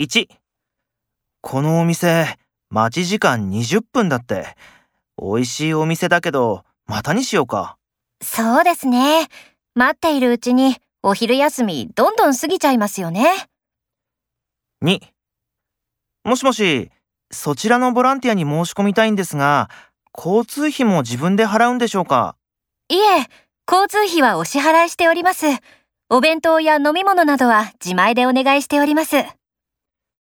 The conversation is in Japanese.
1、このお店、待ち時間20分だって。美味しいお店だけど、またにしようか。そうですね。待っているうちにお昼休みどんどん過ぎちゃいますよね。2、もしもし、そちらのボランティアに申し込みたいんですが、交通費も自分で払うんでしょうか？いえ、交通費はお支払いしております。お弁当や飲み物などは自前でお願いしております。